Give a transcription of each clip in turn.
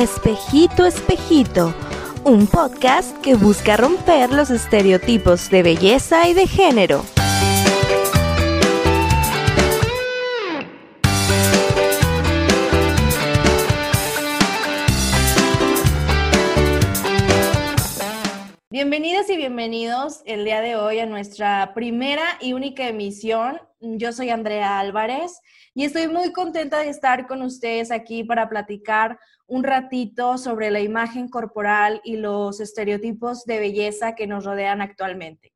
Espejito, espejito, un podcast que busca romper los estereotipos de belleza y de género. Bienvenidas y bienvenidos el día de hoy a nuestra primera y única emisión. Yo soy Andrea Álvarez y estoy muy contenta de estar con ustedes aquí para platicar un ratito sobre la imagen corporal y los estereotipos de belleza que nos rodean actualmente.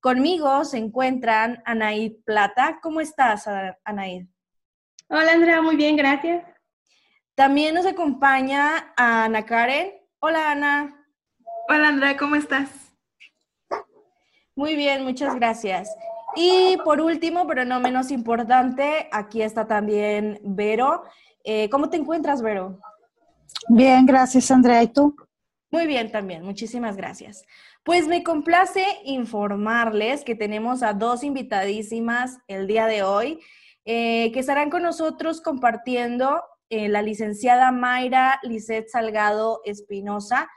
Conmigo se encuentran Anaid Plata. ¿Cómo estás, Anaid? Hola, Andrea, muy bien, gracias. También nos acompaña Ana Karen. Hola, Ana. Hola, Andrea, ¿cómo estás? Muy bien, muchas gracias. Y por último, pero no menos importante, aquí está también Vero. Eh, ¿Cómo te encuentras, Vero? Bien, gracias Andrea. ¿Y tú? Muy bien también, muchísimas gracias. Pues me complace informarles que tenemos a dos invitadísimas el día de hoy eh, que estarán con nosotros compartiendo eh, la licenciada Mayra Lisset Salgado Espinosa,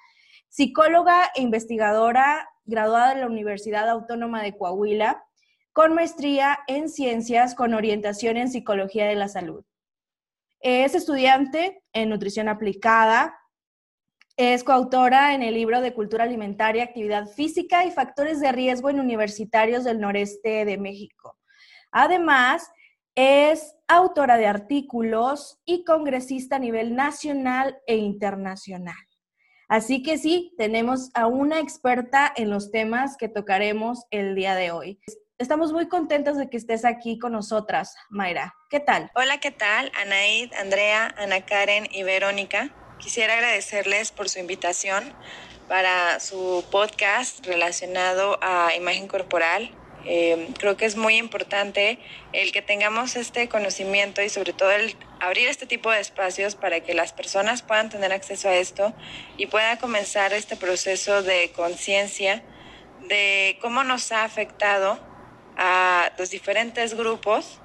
psicóloga e investigadora graduada de la Universidad Autónoma de Coahuila, con maestría en ciencias con orientación en psicología de la salud. Es estudiante en nutrición aplicada. Es coautora en el libro de Cultura Alimentaria, Actividad Física y Factores de Riesgo en Universitarios del Noreste de México. Además, es autora de artículos y congresista a nivel nacional e internacional. Así que sí, tenemos a una experta en los temas que tocaremos el día de hoy. Estamos muy contentos de que estés aquí con nosotras, Mayra. ¿Qué tal? Hola, ¿qué tal? Anaid, Andrea, Ana Karen y Verónica. Quisiera agradecerles por su invitación para su podcast relacionado a imagen corporal. Eh, creo que es muy importante el que tengamos este conocimiento y sobre todo el abrir este tipo de espacios para que las personas puedan tener acceso a esto y pueda comenzar este proceso de conciencia de cómo nos ha afectado a los diferentes grupos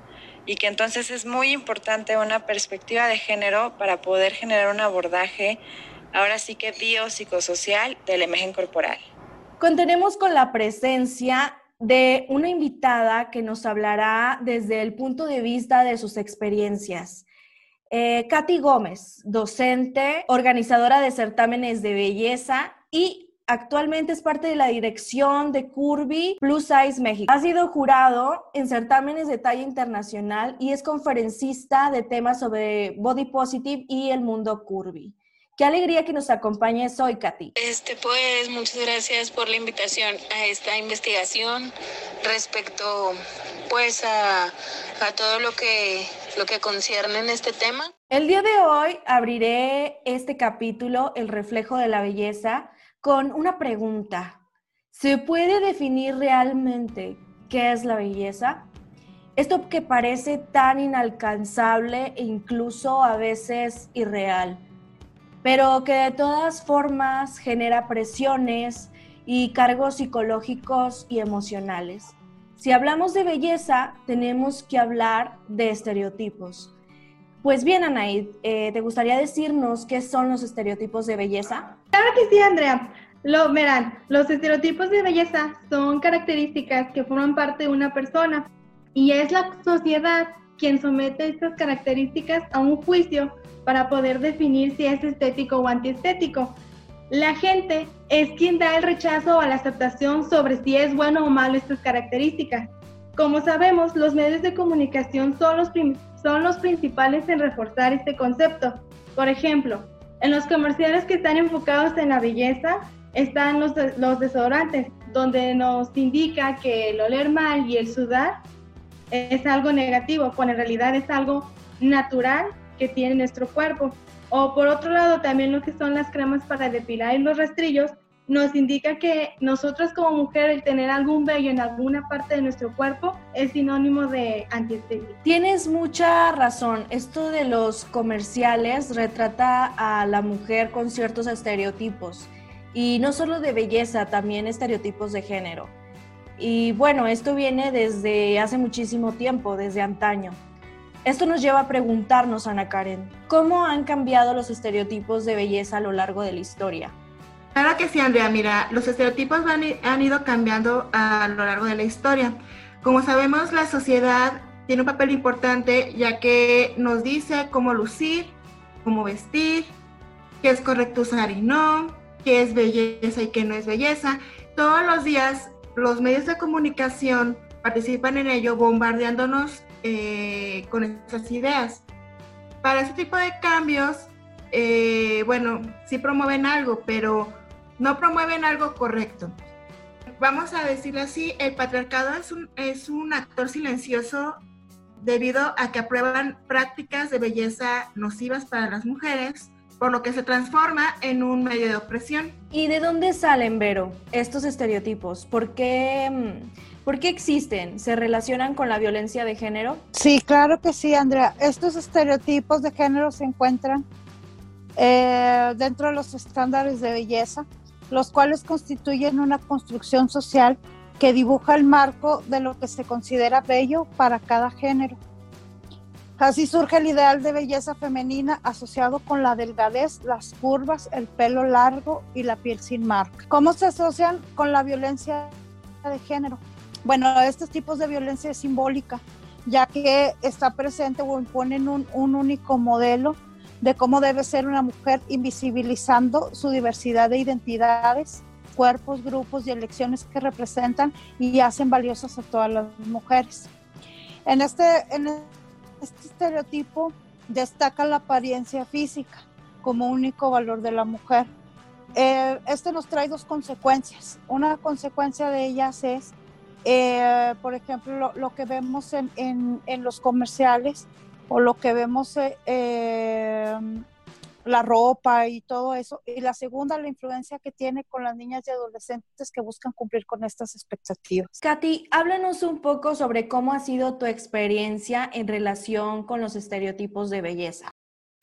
y que entonces es muy importante una perspectiva de género para poder generar un abordaje, ahora sí que biopsicosocial de la imagen corporal. Contenemos con la presencia de una invitada que nos hablará desde el punto de vista de sus experiencias. Eh, Katy Gómez, docente, organizadora de certámenes de belleza y Actualmente es parte de la dirección de Curvy Plus Size México. Ha sido jurado en certámenes de talla internacional y es conferencista de temas sobre body positive y el mundo curvy. Qué alegría que nos acompañes hoy, Katy. Este, pues, muchas gracias por la invitación a esta investigación respecto, pues, a, a todo lo que, lo que concierne en este tema. El día de hoy abriré este capítulo, El reflejo de la belleza, con una pregunta. ¿Se puede definir realmente qué es la belleza? Esto que parece tan inalcanzable e incluso a veces irreal, pero que de todas formas genera presiones y cargos psicológicos y emocionales. Si hablamos de belleza, tenemos que hablar de estereotipos. Pues bien, Anaid, eh, ¿te gustaría decirnos qué son los estereotipos de belleza? Claro que sí, Andrea. Lo, verán, los estereotipos de belleza son características que forman parte de una persona y es la sociedad quien somete estas características a un juicio para poder definir si es estético o antiestético. La gente es quien da el rechazo o la aceptación sobre si es bueno o malo estas características. Como sabemos, los medios de comunicación son los, son los principales en reforzar este concepto. Por ejemplo, en los comerciales que están enfocados en la belleza están los, los desodorantes, donde nos indica que el oler mal y el sudar es algo negativo, cuando en realidad es algo natural que tiene nuestro cuerpo. O por otro lado, también lo que son las cremas para depilar y los rastrillos, nos indica que nosotros como mujer el tener algún vello en alguna parte de nuestro cuerpo es sinónimo de antiestético. Tienes mucha razón. Esto de los comerciales retrata a la mujer con ciertos estereotipos y no solo de belleza, también estereotipos de género. Y bueno, esto viene desde hace muchísimo tiempo, desde antaño. Esto nos lleva a preguntarnos, Ana Karen, ¿cómo han cambiado los estereotipos de belleza a lo largo de la historia? Claro que sí, Andrea. Mira, los estereotipos han, ido cambiando a lo largo de la historia. Como sabemos, la sociedad tiene un papel importante ya que nos dice cómo lucir, cómo vestir, qué es correcto usar y no, qué es belleza y qué no es belleza. Todos los días los medios de comunicación participan en ello bombardeándonos eh, con esas ideas. Para ese tipo de cambios, eh, bueno, sí promueven algo, pero no promueven algo correcto. Vamos a decirlo así, el patriarcado es un, es un actor silencioso debido a que aprueban prácticas de belleza nocivas para las mujeres, por lo que se transforma en un medio de opresión. ¿Y de dónde salen, Vero, estos estereotipos? ¿Por qué, mm, ¿Por qué existen? ¿Se relacionan con la violencia de género? Sí, claro que sí, Andrea. Estos estereotipos de género se encuentran eh, dentro de los estándares de belleza, los cuales constituyen una construcción social que dibuja el marco de lo que se considera bello para cada género. Así surge el ideal de belleza femenina asociado con la delgadez, las curvas, el pelo largo y la piel sin marca. ¿Cómo se asocian con la violencia de género? Bueno, estos tipos de violencia es simbólica, ya que está presente o imponen un, un único modelo de cómo debe ser una mujer invisibilizando su diversidad de identidades, cuerpos, grupos y elecciones que representan y hacen valiosas a todas las mujeres. En este, en este estereotipo destaca la apariencia física como único valor de la mujer. Eh, este nos trae dos consecuencias. Una consecuencia de ellas es, eh, por ejemplo, lo, que vemos en, en, los comerciales o lo que vemos eh, la ropa y todo eso. Y la segunda, la influencia que tiene con las niñas y adolescentes que buscan cumplir con estas expectativas. Katy, háblanos un poco sobre cómo ha sido tu experiencia en relación con los estereotipos de belleza.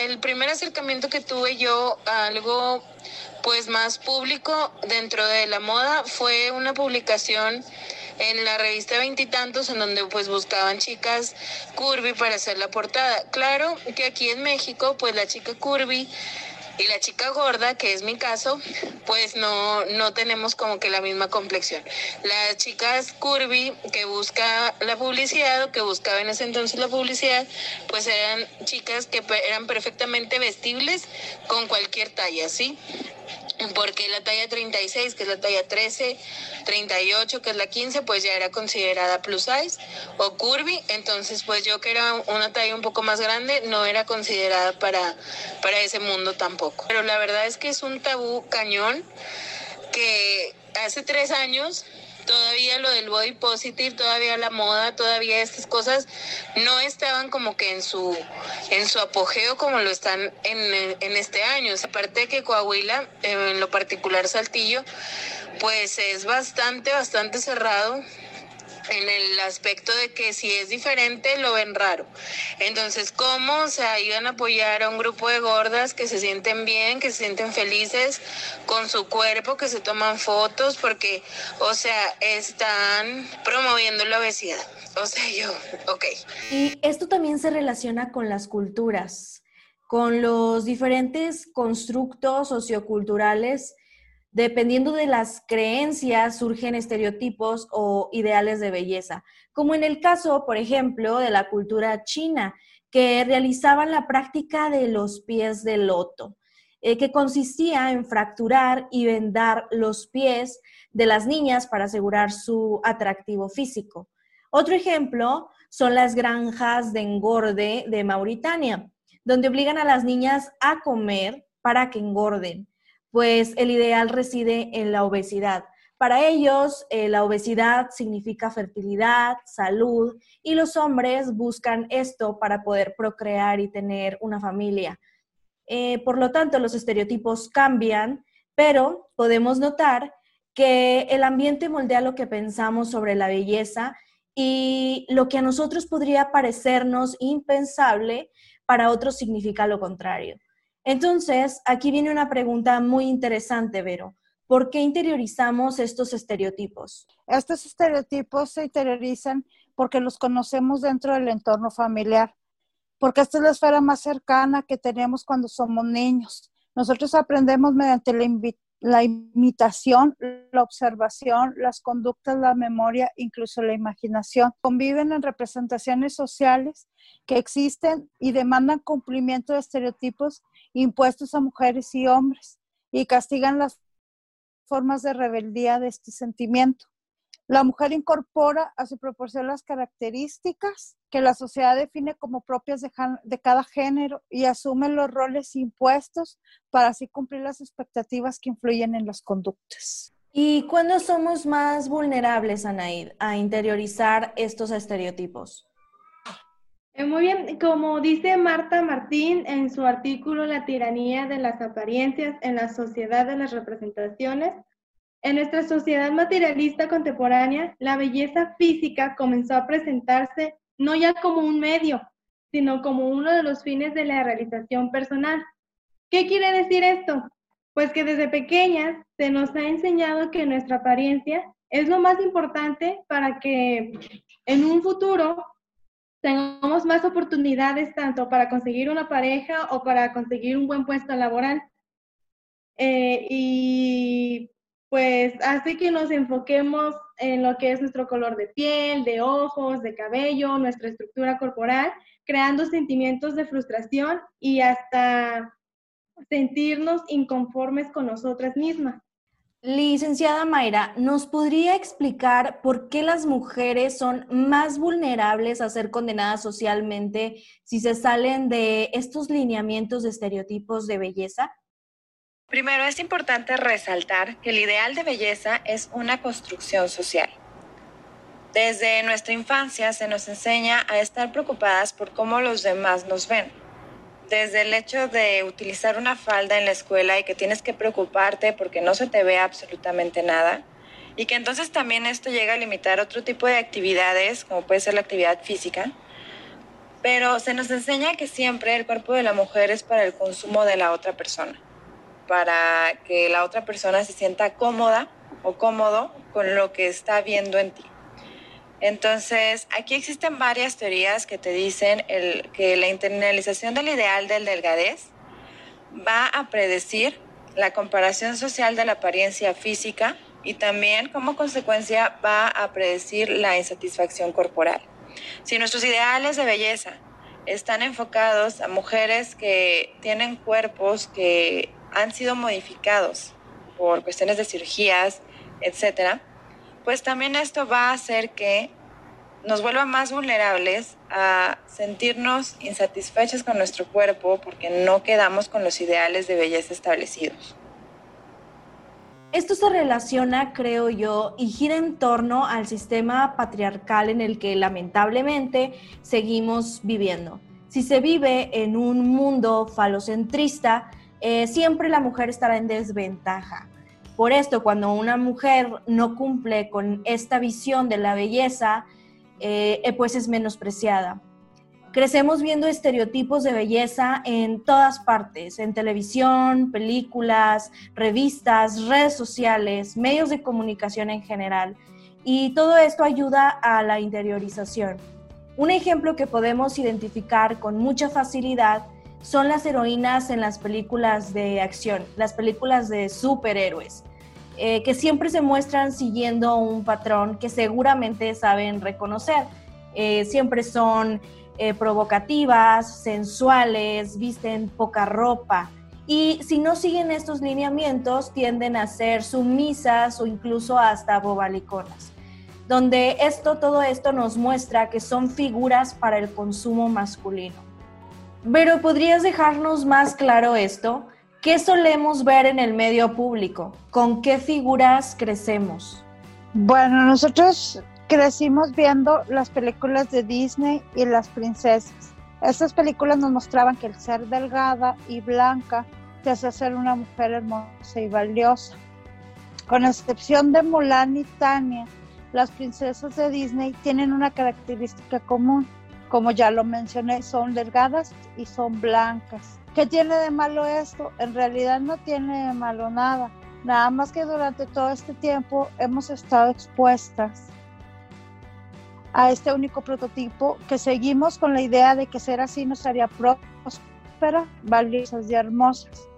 El primer acercamiento que tuve yo a algo pues más público dentro de la moda fue una publicación en la revista Veintitantos, en donde pues buscaban chicas curvy para hacer la portada. Claro que aquí en México, pues la chica curvy y la chica gorda, que es mi caso, pues no, no tenemos como que la misma complexión. Las chicas curvy que busca la publicidad o que buscaba en ese entonces la publicidad, pues eran chicas que eran perfectamente vestibles con cualquier talla, ¿sí? Porque la talla 36, que es la talla 13, 38, que es la 15, pues ya era considerada plus size o curvy, entonces pues yo que era una talla un poco más grande no era considerada para, para ese mundo tampoco. Pero la verdad es que es un tabú cañón que hace tres años todavía lo del body positive, todavía la moda, todavía estas cosas no estaban como que en su en su apogeo como lo están en, en este año. Aparte que Coahuila, en lo particular Saltillo, pues es bastante, bastante cerrado en el aspecto de que si es diferente lo ven raro. Entonces, ¿cómo se ayudan a apoyar a un grupo de gordas que se sienten bien, que se sienten felices con su cuerpo, que se toman fotos? Porque, o sea, están promoviendo la obesidad. O sea, yo, ok. Y esto también se relaciona con las culturas, con los diferentes constructos socioculturales Dependiendo de las creencias, surgen estereotipos o ideales de belleza, como en el caso, por ejemplo, de la cultura china, que realizaban la práctica de los pies de loto, eh, que consistía en fracturar y vendar los pies de las niñas para asegurar su atractivo físico. Otro ejemplo son las granjas de engorde de Mauritania, donde obligan a las niñas a comer para que engorden pues el ideal reside en la obesidad. Para ellos, eh, la obesidad significa fertilidad, salud, y los hombres buscan esto para poder procrear y tener una familia. Eh, por lo tanto, los estereotipos cambian, pero podemos notar que el ambiente moldea lo que pensamos sobre la belleza y lo que a nosotros podría parecernos impensable, para otros significa lo contrario. Entonces, aquí viene una pregunta muy interesante, Vero. ¿Por qué interiorizamos estos estereotipos? Estos estereotipos se interiorizan porque los conocemos dentro del entorno familiar. porque esta es la esfera más cercana que tenemos cuando somos niños. Nosotros aprendemos mediante la, imitación, la observación, las conductas, la memoria, incluso la imaginación. Conviven en representaciones sociales que existen y demandan cumplimiento de estereotipos impuestos a mujeres y hombres y castigan las formas de rebeldía de este sentimiento. La mujer incorpora a su proporción las características que la sociedad define como propias de, cada género y asume los roles impuestos para así cumplir las expectativas que influyen en las conductas. ¿Y cuándo somos más vulnerables, Anaid, a interiorizar estos estereotipos? Eh, muy bien, como dice Marta Martín en su artículo La tiranía de las apariencias en la sociedad de las representaciones, en nuestra sociedad materialista contemporánea, la belleza física comenzó a presentarse no ya como un medio, sino como uno de los fines de la realización personal. ¿Qué quiere decir esto? Pues que desde pequeñas se nos ha enseñado que nuestra apariencia es lo más importante para que en un futuro tengamos más oportunidades tanto para conseguir una pareja o para conseguir un buen puesto laboral. Eh, y pues hace que nos enfoquemos en lo que es nuestro color de piel, de ojos, de cabello, nuestra estructura corporal, creando sentimientos de frustración y hasta sentirnos inconformes con nosotras mismas. Licenciada Mayra, ¿nos podría explicar por qué las mujeres son más vulnerables a ser condenadas socialmente si se salen de estos lineamientos de estereotipos de belleza? Primero, es importante resaltar que el ideal de belleza es una construcción social. Desde nuestra infancia se nos enseña a estar preocupadas por cómo los demás nos ven. Desde el hecho de utilizar una falda en la escuela y que tienes que preocuparte porque no se te ve absolutamente nada. Y que entonces también esto llega a limitar otro tipo de actividades, como puede ser la actividad física. Pero se nos enseña que siempre el cuerpo de la mujer es para el consumo de la otra persona para que la otra persona se sienta cómoda o cómodo con lo que está viendo en ti. Entonces, aquí existen varias teorías que te dicen que la internalización del ideal del delgadez va a predecir la comparación social de la apariencia física y también como consecuencia va a predecir la insatisfacción corporal. Si nuestros ideales de belleza están enfocados a mujeres que tienen cuerpos que han sido modificados por cuestiones de cirugías, etcétera, pues también esto va a hacer que nos vuelva más vulnerables a sentirnos insatisfechos con nuestro cuerpo porque no quedamos con los ideales de belleza establecidos. Esto se relaciona, creo yo, y gira en torno al sistema patriarcal en el que lamentablemente seguimos viviendo. Si se vive en un mundo falocentrista, eh, siempre la mujer estará en desventaja. Por esto, cuando una mujer no cumple con esta visión de la belleza, eh, eh, pues es menospreciada. Crecemos viendo estereotipos de belleza en todas partes, en televisión, películas, revistas, redes sociales, medios de comunicación en general. Y todo esto ayuda a la interiorización. Un ejemplo que podemos identificar con mucha facilidad son las heroínas en las películas de acción, las películas de superhéroes, eh, que siempre se muestran siguiendo un patrón que seguramente saben reconocer. Eh, siempre son eh, provocativas, sensuales, visten poca ropa. Y si no siguen estos lineamientos, tienden a ser sumisas o incluso hasta bobaliconas. Donde esto, todo esto nos muestra que son figuras para el consumo masculino. Pero ¿podrías dejarnos más claro esto? ¿Qué solemos ver en el medio público? ¿Con qué figuras crecemos? Bueno, nosotros crecimos viendo las películas de Disney y las princesas. Estas películas nos mostraban que el ser delgada y blanca te hace ser una mujer hermosa y valiosa. Con excepción de Mulan y Tania, las princesas de Disney tienen una característica común como ya lo mencioné, son delgadas y son blancas. ¿Qué tiene de malo esto? En realidad no tiene de malo nada. Nada más que durante todo este tiempo hemos estado expuestas a este único prototipo que seguimos con la idea de que ser así nos haría próspera, valiosas y hermosas.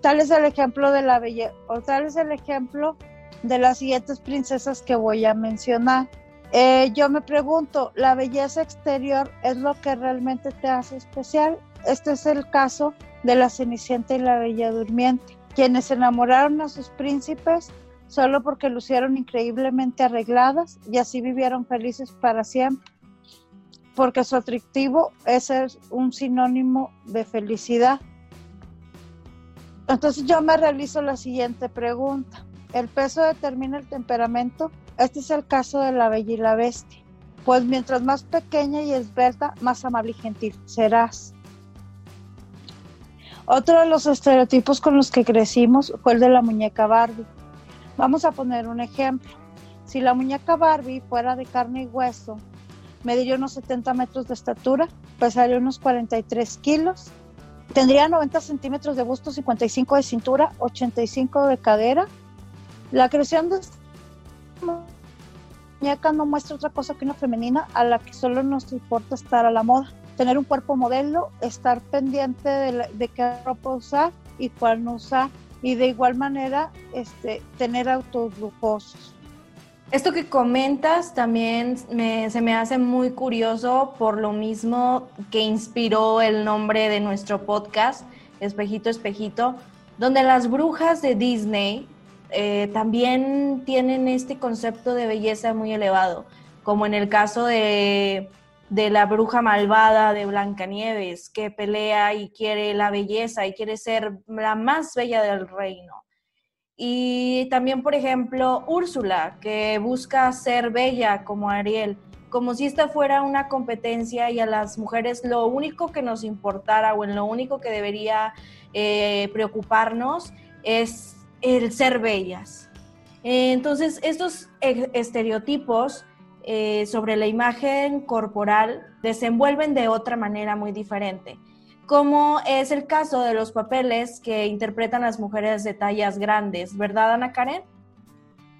Tal es el ejemplo de la belleza, o tal es el ejemplo de las siguientes princesas que voy a mencionar. Eh, yo me pregunto, ¿la belleza exterior es lo que realmente te hace especial? Este es el caso de la Cenicienta y la Bella Durmiente, quienes enamoraron a sus príncipes solo porque lucieron increíblemente arregladas y así vivieron felices para siempre, porque su atractivo es un sinónimo de felicidad. Entonces yo me realizo la siguiente pregunta. ¿El peso determina el temperamento? Este es el caso de la bella y la bestia. Pues mientras más pequeña y esbelta, más amable y gentil serás. Otro de los estereotipos con los que crecimos fue el de la muñeca Barbie. Vamos a poner un ejemplo. Si la muñeca Barbie fuera de carne y hueso, mediría unos 70 metros de estatura, pesaría unos 43 kilos Tendría 90 centímetros de busto, 55 de cintura, 85 de cadera. La creación de muñeca no muestra otra cosa que una femenina a la que solo nos importa estar a la moda. Tener un cuerpo modelo, estar pendiente de, qué ropa usar y cuál no usar. Y de igual manera, este, tener autos lujosos. Esto que comentas también se me hace muy curioso por lo mismo que inspiró el nombre de nuestro podcast, Espejito, Espejito, donde las brujas de Disney eh, también tienen este concepto de belleza muy elevado, como en el caso de, de la bruja malvada de Blancanieves, que pelea y quiere la belleza y quiere ser la más bella del reino. Y también, por ejemplo, Úrsula, que busca ser bella como Ariel, como si esta fuera una competencia y a las mujeres lo único que nos importara o en lo único que debería eh, preocuparnos es el ser bellas. entonces, estos e-, estereotipos eh, sobre la imagen corporal desenvuelven de otra manera muy diferente como es el caso de los papeles que interpretan las mujeres de tallas grandes, ¿verdad, Ana Karen?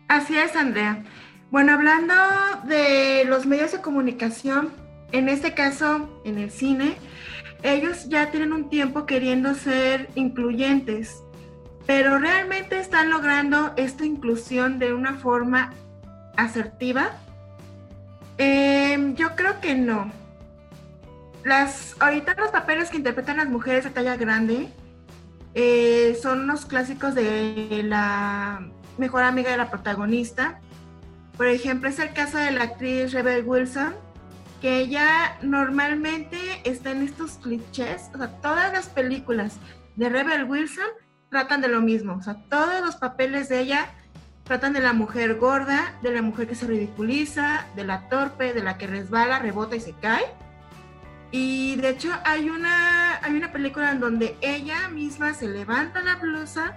Así es, Andrea. Bueno, hablando de los medios de comunicación, en este caso, en el cine, ellos ya tienen un tiempo queriendo ser incluyentes, pero realmente están logrando esta inclusión de una forma asertiva. Em, yo creo que no las, ahorita los papeles que interpretan las mujeres de talla grande eh, son los clásicos de la mejor amiga de la protagonista. Por ejemplo, es el caso de la actriz Rebel Wilson, que ella normalmente está en estos clichés, o sea, todas las películas de Rebel Wilson tratan de lo mismo, o sea, todos los papeles de ella tratan de la mujer gorda, de la mujer que se ridiculiza, de la torpe, de la que resbala, rebota y se cae. Y de hecho hay una, hay una película en donde ella misma se levanta la blusa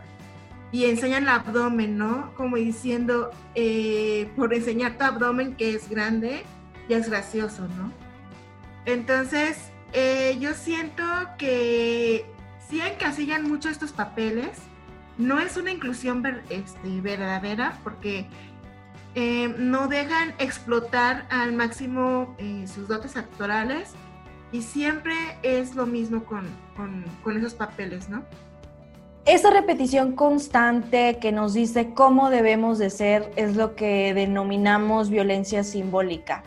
y enseña el abdomen, ¿no? Como diciendo, eh, por enseñar tu abdomen que es grande, ya es gracioso, ¿no? Entonces, eh, yo siento que sí encasillan mucho estos papeles. No es una inclusión este, verdadera porque eh, no dejan explotar al máximo sus dotes actorales y siempre es lo mismo con, esos papeles, ¿no? Esa repetición constante que nos dice cómo debemos de ser es lo que denominamos violencia simbólica,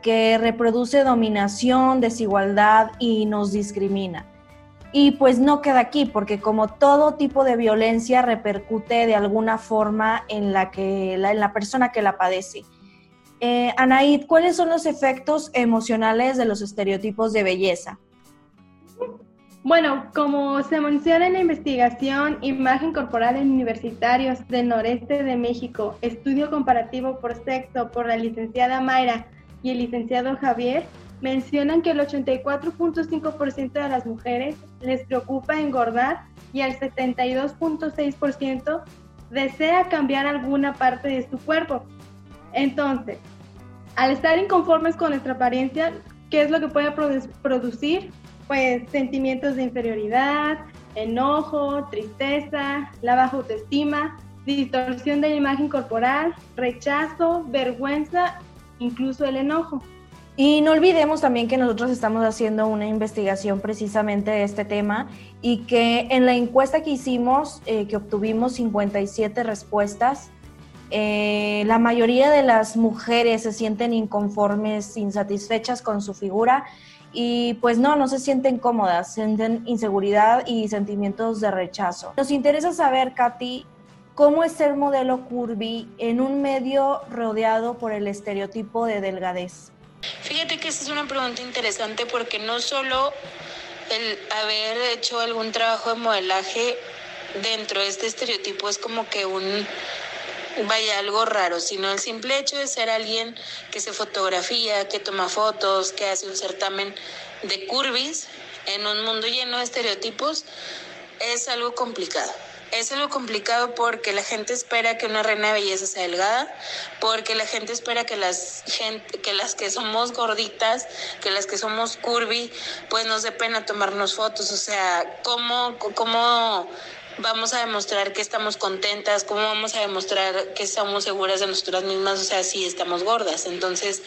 que reproduce dominación, desigualdad y nos discrimina. Y pues no queda aquí, porque como todo tipo de violencia repercute de alguna forma en la, que, en la persona que la padece. Eh, Anaid, ¿cuáles son los efectos emocionales de los estereotipos de belleza? Bueno, como se menciona en la investigación Imagen Corporal en Universitarios del Noreste de México, estudio comparativo por sexo por la licenciada Mayra y el licenciado Javier, mencionan que el 84.5% de las mujeres les preocupa engordar y el 72.6% desea cambiar alguna parte de su cuerpo. Entonces, al estar inconformes con nuestra apariencia, ¿qué es lo que puede producir? Pues sentimientos de inferioridad, enojo, tristeza, la baja autoestima, distorsión de la imagen corporal, rechazo, vergüenza, incluso el enojo. Y no olvidemos también que nosotros estamos haciendo una investigación precisamente de este tema y que en la encuesta que hicimos, eh, que obtuvimos 57 respuestas, eh, la mayoría de las mujeres se sienten inconformes, insatisfechas con su figura y pues no, no se sienten cómodas, sienten inseguridad y sentimientos de rechazo. Nos interesa saber, Katy, cómo es ser modelo curvy en un medio rodeado por el estereotipo de delgadez. Fíjate que esa es una pregunta interesante porque no solo el haber hecho algún trabajo de modelaje dentro de este estereotipo es como que un vaya algo raro, sino el simple hecho de ser alguien que se fotografía, que toma fotos, que hace un certamen de curvis en un mundo lleno de estereotipos es algo complicado es algo complicado porque la gente espera que una reina de belleza sea delgada, porque la gente espera que las que las que somos gorditas, que las que somos curvy, pues nos dé pena tomarnos fotos, o sea, cómo cómo vamos a demostrar que estamos contentas, cómo vamos a demostrar que estamos seguras de nosotras mismas, o sea, si estamos gordas. Entonces,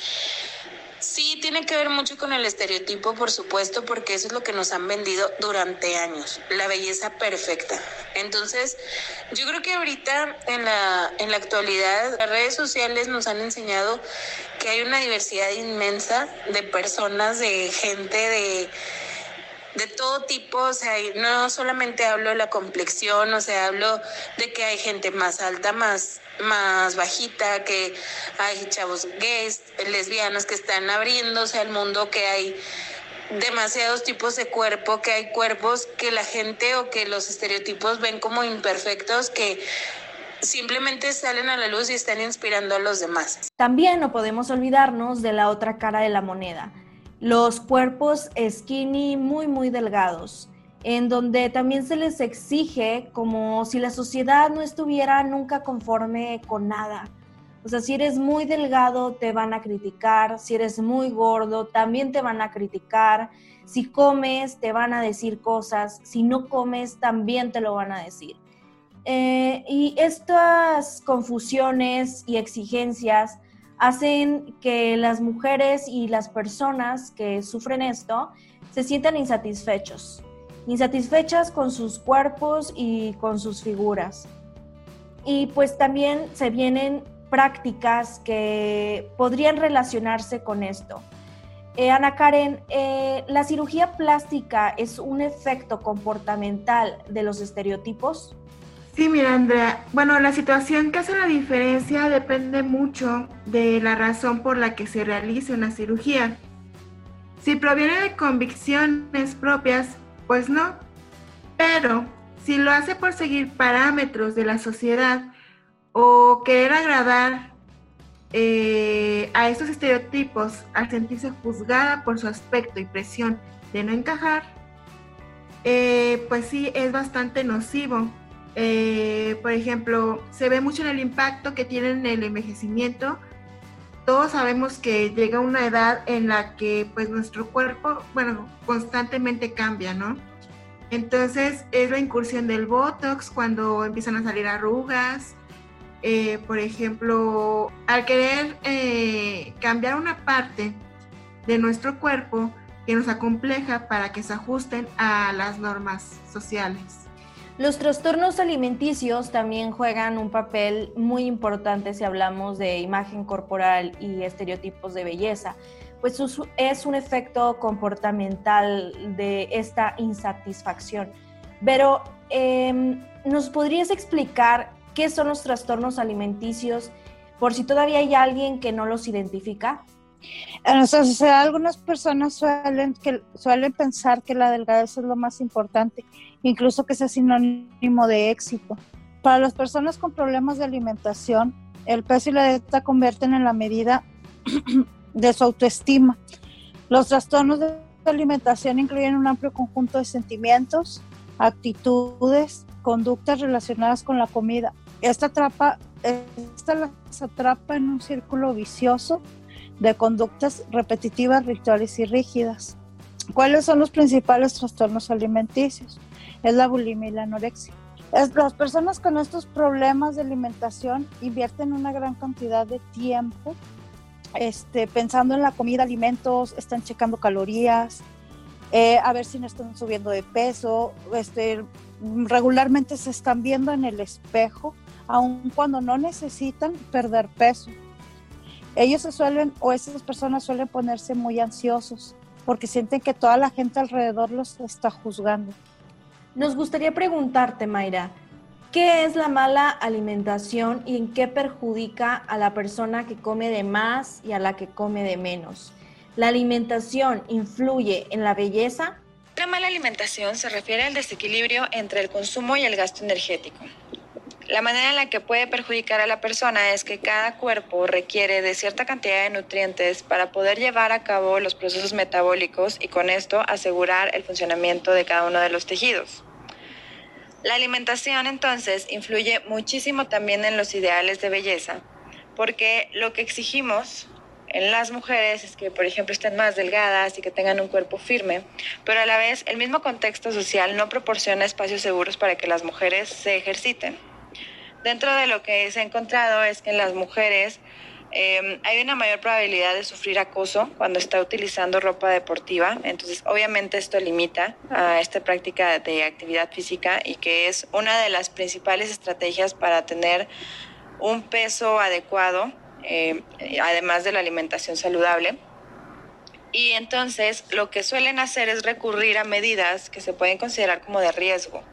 Sí, tiene que ver mucho con el estereotipo, por supuesto, porque eso es lo que nos han vendido durante años, la belleza perfecta. Entonces, yo creo que ahorita en la, en la actualidad las redes sociales nos han enseñado que hay una diversidad inmensa de personas, de gente, de de todo tipo, o sea, no solamente hablo de la complexión, o sea, hablo de que hay gente más alta, más más bajita, que hay chavos gays, lesbianas que están abriéndose al mundo, que hay demasiados tipos de cuerpo, que hay cuerpos que la gente o que los estereotipos ven como imperfectos, que simplemente salen a la luz y están inspirando a los demás. También no podemos olvidarnos de la otra cara de la moneda, los cuerpos skinny muy muy delgados en donde también se les exige como si la sociedad no estuviera nunca conforme con nada. O sea, si eres muy delgado te van a criticar, si eres muy gordo también te van a criticar, si comes te van a decir cosas, si no comes también te lo van a decir. Eh, y estas confusiones y exigencias hacen que las mujeres y las personas que sufren esto se sientan insatisfechos insatisfechas con sus cuerpos y con sus figuras. Y pues también se vienen prácticas que podrían relacionarse con esto. Eh, Ana Karen, eh, ¿la cirugía plástica es un efecto comportamental de los estereotipos? Sí, mira, Andrea. Bueno, la situación que hace la diferencia depende mucho de la razón por la que se realice una cirugía. Si proviene de convicciones propias, pues no. Pero si lo hace por seguir parámetros de la sociedad o querer agradar eh, a estos estereotipos al sentirse juzgada por su aspecto y presión de no encajar, eh, pues sí es bastante nocivo. Eh, por ejemplo, se ve mucho en el impacto que tiene en el envejecimiento todos sabemos que llega una edad en la que pues nuestro cuerpo, bueno, constantemente cambia, ¿no? Entonces es la incursión del Botox cuando empiezan a salir arrugas. Eh, por ejemplo, al querer eh, cambiar una parte de nuestro cuerpo que nos acompleja para que se ajusten a las normas sociales. Los trastornos alimenticios también juegan un papel muy importante si hablamos de imagen corporal y estereotipos de belleza, pues es un efecto comportamental de esta insatisfacción. Pero, em, ¿nos podrías explicar qué son los trastornos alimenticios por si todavía hay alguien que no los identifica? En nuestra sociedad algunas personas suelen, que, suelen pensar que la delgadez es lo más importante, incluso que sea sinónimo de éxito. Para las personas con problemas de alimentación, el peso y la dieta convierten en la medida de su autoestima. Los trastornos de alimentación incluyen un amplio conjunto de sentimientos, actitudes, conductas relacionadas con la comida. Esta, atrapa, esta las atrapa en un círculo vicioso de conductas repetitivas, rituales y rígidas. ¿Cuáles son los principales trastornos alimenticios? Es la bulimia y la anorexia. las personas con estos problemas de alimentación invierten una gran cantidad de tiempo este, pensando en la comida, alimentos, están checando calorías, eh, a ver si no están subiendo de peso, este, regularmente se están viendo en el espejo, aun cuando no necesitan perder peso. Ellos se suelen, o esas personas suelen ponerse muy ansiosos porque sienten que toda la gente alrededor los está juzgando. Nos gustaría preguntarte, Mayra, ¿qué es la mala alimentación y en qué perjudica a la persona que come de más y a la que come de menos? ¿La alimentación influye en la belleza? La mala alimentación se refiere al desequilibrio entre el consumo y el gasto energético. La manera en la que puede perjudicar a la persona es que cada cuerpo requiere de cierta cantidad de nutrientes para poder llevar a cabo los procesos metabólicos y con esto asegurar el funcionamiento de cada uno de los tejidos. La alimentación entonces influye muchísimo también en los ideales de belleza, porque lo que exigimos en las mujeres es que, por ejemplo, estén más delgadas y que tengan un cuerpo firme, pero a la vez el mismo contexto social no proporciona espacios seguros para que las mujeres se ejerciten. Dentro de lo que se ha encontrado es que en las mujeres em, hay una mayor probabilidad de sufrir acoso cuando está utilizando ropa deportiva. Entonces, obviamente esto limita a esta práctica de actividad física y que es una de las principales estrategias para tener un peso adecuado, em, además de la alimentación saludable. Y entonces lo que suelen hacer es recurrir a medidas que se pueden considerar como de riesgo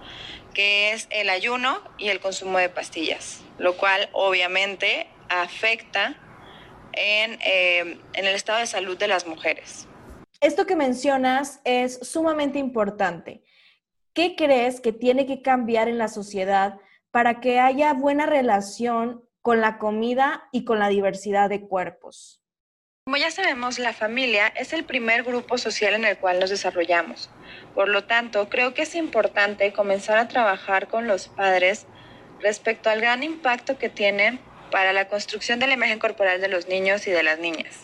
que es el ayuno y el consumo de pastillas, lo cual obviamente afecta en, eh, en el estado de salud de las mujeres. Esto que mencionas es sumamente importante. ¿Qué crees que tiene que cambiar en la sociedad para que haya buena relación con la comida y con la diversidad de cuerpos? Como ya sabemos, la familia es el primer grupo social en el cual nos desarrollamos. Por lo tanto, creo que es importante comenzar a trabajar con los padres respecto al gran impacto que tienen para la construcción de la imagen corporal de los niños y de las niñas,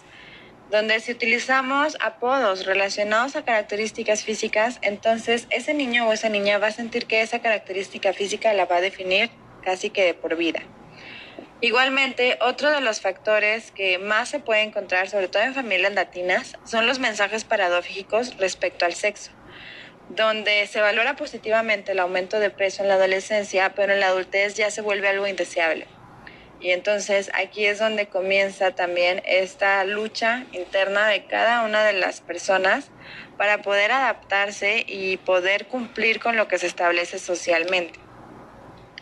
donde si utilizamos apodos relacionados a características físicas, entonces ese niño o esa niña va a sentir que esa característica física la va a definir casi que de por vida. Igualmente, otro de los factores que más se puede encontrar, sobre todo en familias latinas, son los mensajes paradójicos respecto al sexo, donde se valora positivamente el aumento de peso en la adolescencia, pero en la adultez ya se vuelve algo indeseable. Y entonces aquí es donde comienza también esta lucha interna de cada una de las personas para poder adaptarse y poder cumplir con lo que se establece socialmente.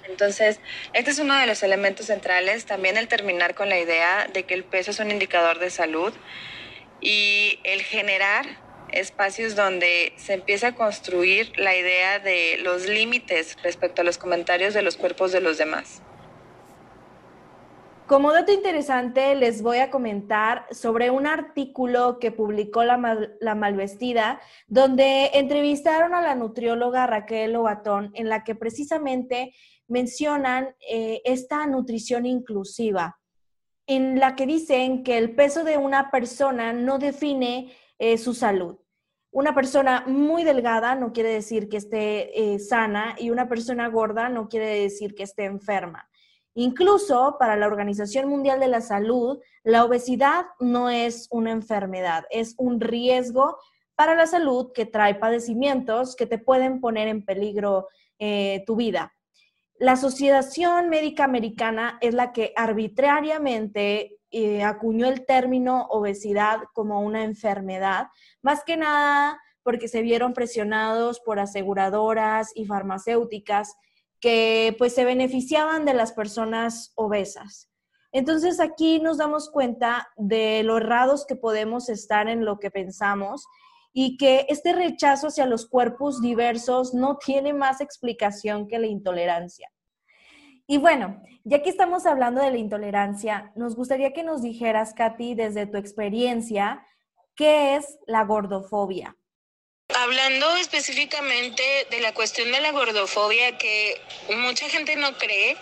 Entonces, este es uno de los elementos centrales, también el terminar con la idea de que el peso es un indicador de salud y el generar espacios donde se empieza a construir la idea de los límites respecto a los comentarios de los cuerpos de los demás. Como dato interesante, les voy a comentar sobre un artículo que publicó La, Malvestida, donde entrevistaron a la nutrióloga Raquel Lobatón, en la que precisamente mencionan eh, esta nutrición inclusiva, en la que dicen que el peso de una persona no define eh, su salud. Una persona muy delgada no quiere decir que esté eh, sana y una persona gorda no quiere decir que esté enferma. Incluso para la Organización Mundial de la Salud, la obesidad no es una enfermedad, es un riesgo para la salud que trae padecimientos que te pueden poner en peligro tu vida. La Asociación Médica Americana es la que arbitrariamente eh, acuñó el término obesidad como una enfermedad, más que nada porque se vieron presionados por aseguradoras y farmacéuticas que pues se beneficiaban de las personas obesas. Entonces aquí nos damos cuenta de lo errados que podemos estar en lo que pensamos y que este rechazo hacia los cuerpos diversos no tiene más explicación que la intolerancia. Y bueno, ya que estamos hablando de la intolerancia, nos gustaría que nos dijeras, Katy, desde tu experiencia, ¿qué es la gordofobia? Hablando específicamente de la cuestión de la gordofobia que mucha gente no cree,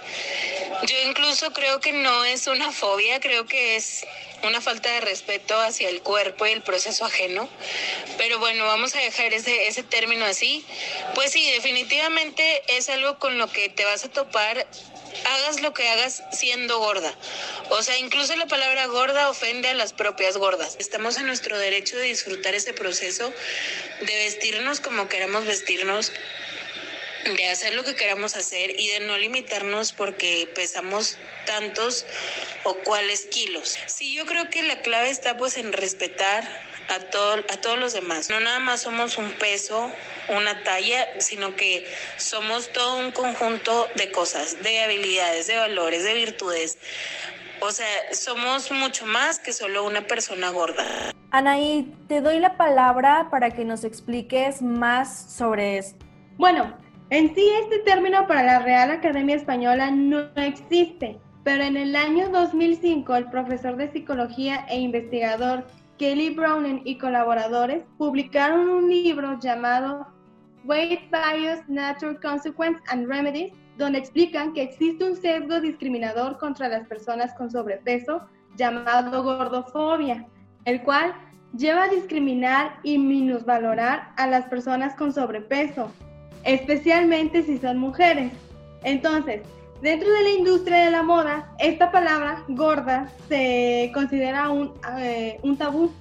yo incluso creo que no es una fobia, creo que es una falta de respeto hacia el cuerpo y el proceso ajeno. Pero bueno, vamos a dejar ese, ese término así. Pues sí, definitivamente es algo con lo que te vas a topar hagas lo que hagas siendo gorda. O sea, incluso la palabra gorda ofende a las propias gordas. Estamos en nuestro derecho de disfrutar ese proceso, de vestirnos como queramos vestirnos, de hacer lo que queramos hacer y de no limitarnos porque pesamos tantos o cuáles kilos. Sí, yo creo que la clave está pues en respetar a, todo, a todos los demás. No nada más somos un peso, una talla, sino que somos todo un conjunto de cosas, de habilidades, de valores, de virtudes. O sea, somos mucho más que solo una persona gorda. Anaí, te doy la palabra para que nos expliques más sobre esto. Bueno, en sí este término para la Real Academia Española no existe, pero en el año 2005 el profesor de psicología e investigador Kelly Browning y colaboradores publicaron un libro llamado Weight Bias, Natural Consequence and Remedies, donde explican que existe un sesgo discriminador contra las personas con sobrepeso llamado gordofobia, el cual lleva a discriminar y minusvalorar a las personas con sobrepeso, especialmente si son mujeres. Entonces, Dentro de la industria de la moda, esta palabra gorda se considera un, eh, un tabú.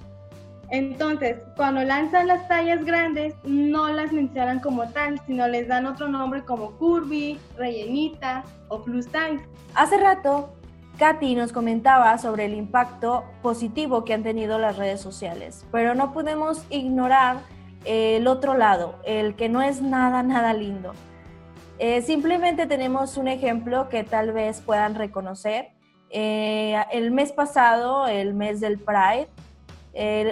Entonces, cuando lanzan las tallas grandes, no las mencionan como tal, sino les dan otro nombre como curvy, rellenita o plus size. Hace rato, Katy nos comentaba sobre el impacto positivo que han tenido las redes sociales, pero no podemos ignorar el otro lado, el que no es nada, nada lindo. Eh, simplemente tenemos un ejemplo que tal vez puedan reconocer. Eh, el mes pasado, el mes del Pride,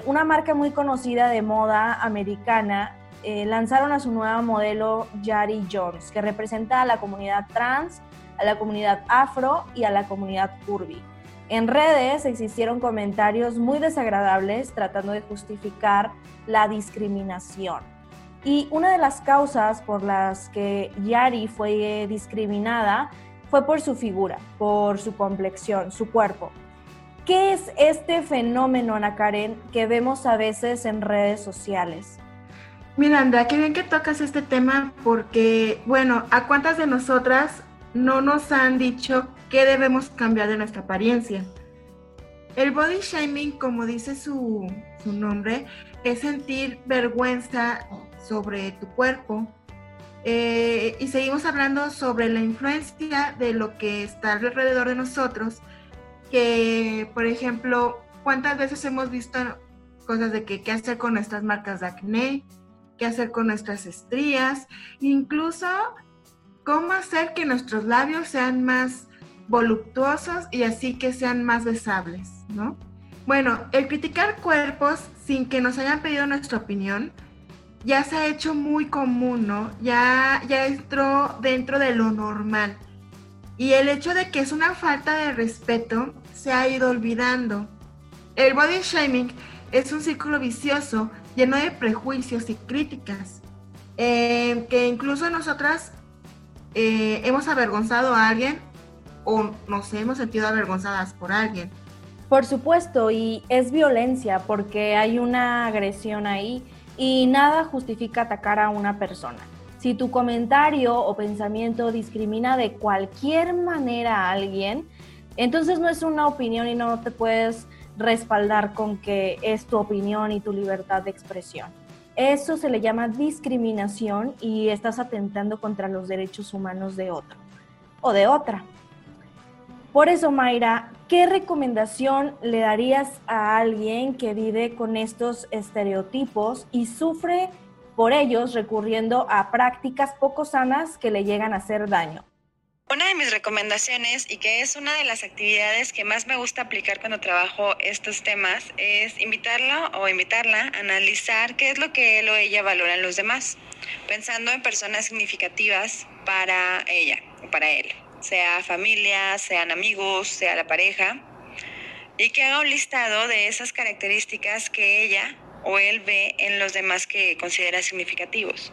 una marca muy conocida de moda americana eh, lanzaron a su nueva modelo Yari Jones, que representa a la comunidad trans, a la comunidad afro y a la comunidad curvy. En redes existieron comentarios muy desagradables tratando de justificar la discriminación. Y una de las causas por las que Yari fue discriminada fue por su figura, por su complexión, su cuerpo. ¿Qué es este fenómeno, Ana Karen, que vemos a veces en redes sociales? Miranda, qué bien que tocas este tema porque, bueno, ¿a cuántas de nosotras no nos han dicho que debemos cambiar de nuestra apariencia? El body shaming, como dice su, su nombre, es sentir vergüenza sobre tu cuerpo. Eh, y seguimos hablando sobre la influencia de lo que está alrededor de nosotros, que por ejemplo, ¿cuántas veces hemos visto cosas de qué hacer con nuestras marcas de acné, qué hacer con nuestras estrías, incluso cómo hacer que nuestros labios sean más voluptuosos y así que sean más besables, ¿no? Bueno, el criticar cuerpos sin que nos hayan pedido nuestra opinión ya se ha hecho muy común, ¿no? Ya, ya entró dentro de lo normal. Y el hecho de que es una falta de respeto se ha ido olvidando. El body shaming es un círculo vicioso lleno de prejuicios y críticas, eh, que incluso nosotras eh, hemos avergonzado a alguien o nos hemos sentido avergonzadas por alguien. Por supuesto, y es violencia porque hay una agresión ahí y nada justifica atacar a una persona. Si tu comentario o pensamiento discrimina de cualquier manera a alguien, entonces no es una opinión y no te puedes respaldar con que es tu opinión y tu libertad de expresión. Eso se le llama discriminación y estás atentando contra los derechos humanos de otro o de otra. Por eso, Mayra, ¿qué recomendación le darías a alguien que vive con estos estereotipos y sufre por ellos recurriendo a prácticas poco sanas que le llegan a hacer daño? Una de mis recomendaciones y que es una de las actividades que más me gusta aplicar cuando trabajo estos temas es invitarlo o invitarla a analizar qué es lo que él o ella valora en los demás, pensando en personas significativas para ella o para él sea familia, sean amigos, sea la pareja, y que haga un listado de esas características que ella o él ve en los demás que considera significativos.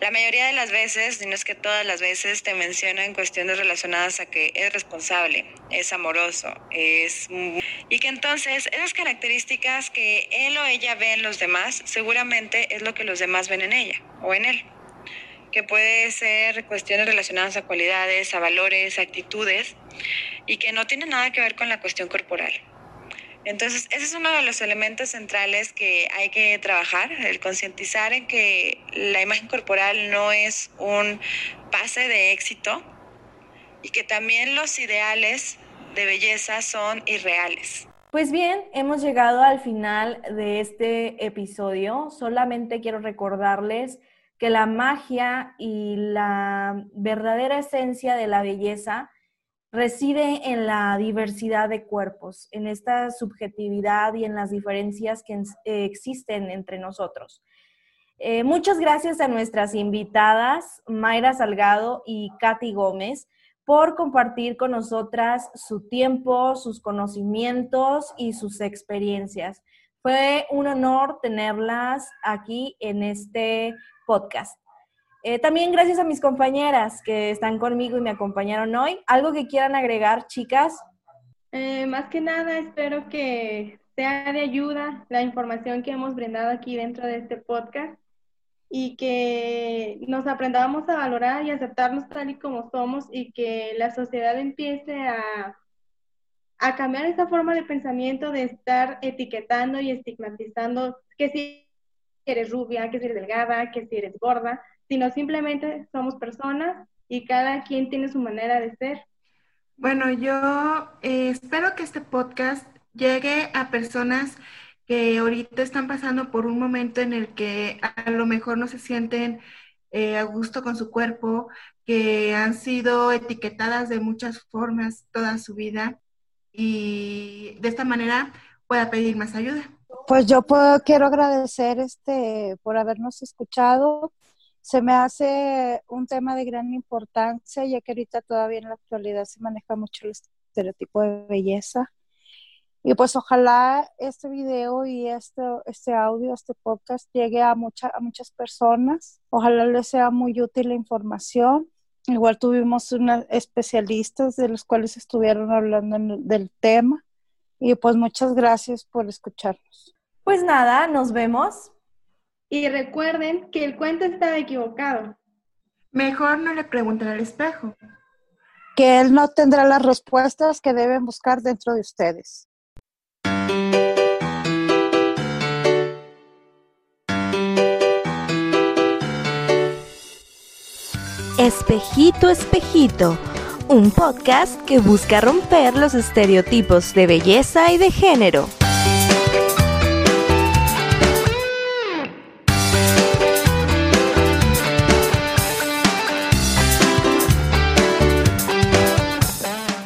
La mayoría de las veces, no es que todas las veces, te mencionan cuestiones relacionadas a que es responsable, es amoroso, es... Y que entonces esas características que él o ella ve en los demás, seguramente es lo que los demás ven en ella o en él. Que puede ser cuestiones relacionadas a cualidades, a valores, a actitudes, y que no tiene nada que ver con la cuestión corporal. Entonces, ese es uno de los elementos centrales que hay que trabajar, el concientizar en que la imagen corporal no es un pase de éxito y que también los ideales de belleza son irreales. Pues bien, hemos llegado al final de este episodio. Solamente quiero recordarles que la magia y la verdadera esencia de la belleza reside en la diversidad de cuerpos, en esta subjetividad y en las diferencias que eh, existen entre nosotros. Eh, muchas gracias a nuestras invitadas, Mayra Salgado y Katy Gómez, por compartir con nosotras su tiempo, sus conocimientos y sus experiencias. Fue un honor tenerlas aquí en este podcast. Eh, también gracias a mis compañeras que están conmigo y me acompañaron hoy. ¿Algo que quieran agregar, chicas? Eh, más que nada, espero que sea de ayuda la información que hemos brindado aquí dentro de este podcast y que nos aprendamos a valorar y aceptarnos tal y como somos y que la sociedad empiece a, a cambiar esa forma de pensamiento de estar etiquetando y estigmatizando que eres rubia, que si eres delgada, que si eres gorda, sino simplemente somos personas y cada quien tiene su manera de ser. Bueno, yo eh, espero que este podcast llegue a personas que ahorita están pasando por un momento en el que a lo mejor no se sienten eh, a gusto con su cuerpo, que han sido etiquetadas de muchas formas toda su vida y de esta manera pueda pedir más ayuda. Pues yo puedo, quiero agradecer este por habernos escuchado se me hace un tema de gran importancia, ya que ahorita todavía en la actualidad se maneja mucho el estereotipo de belleza. Y pues ojalá este video y este, este audio, este podcast llegue a, mucha, a muchas personas. Ojalá les sea muy útil la información. Igual tuvimos unas especialistas de los cuales estuvieron hablando del tema. Y pues muchas gracias por escucharnos. Pues nada, nos vemos. Y recuerden que el cuento estaba equivocado. Mejor no le pregunten al espejo. Que él no tendrá las respuestas que deben buscar dentro de ustedes. Espejito, espejito, un podcast que busca romper los estereotipos de belleza y de género.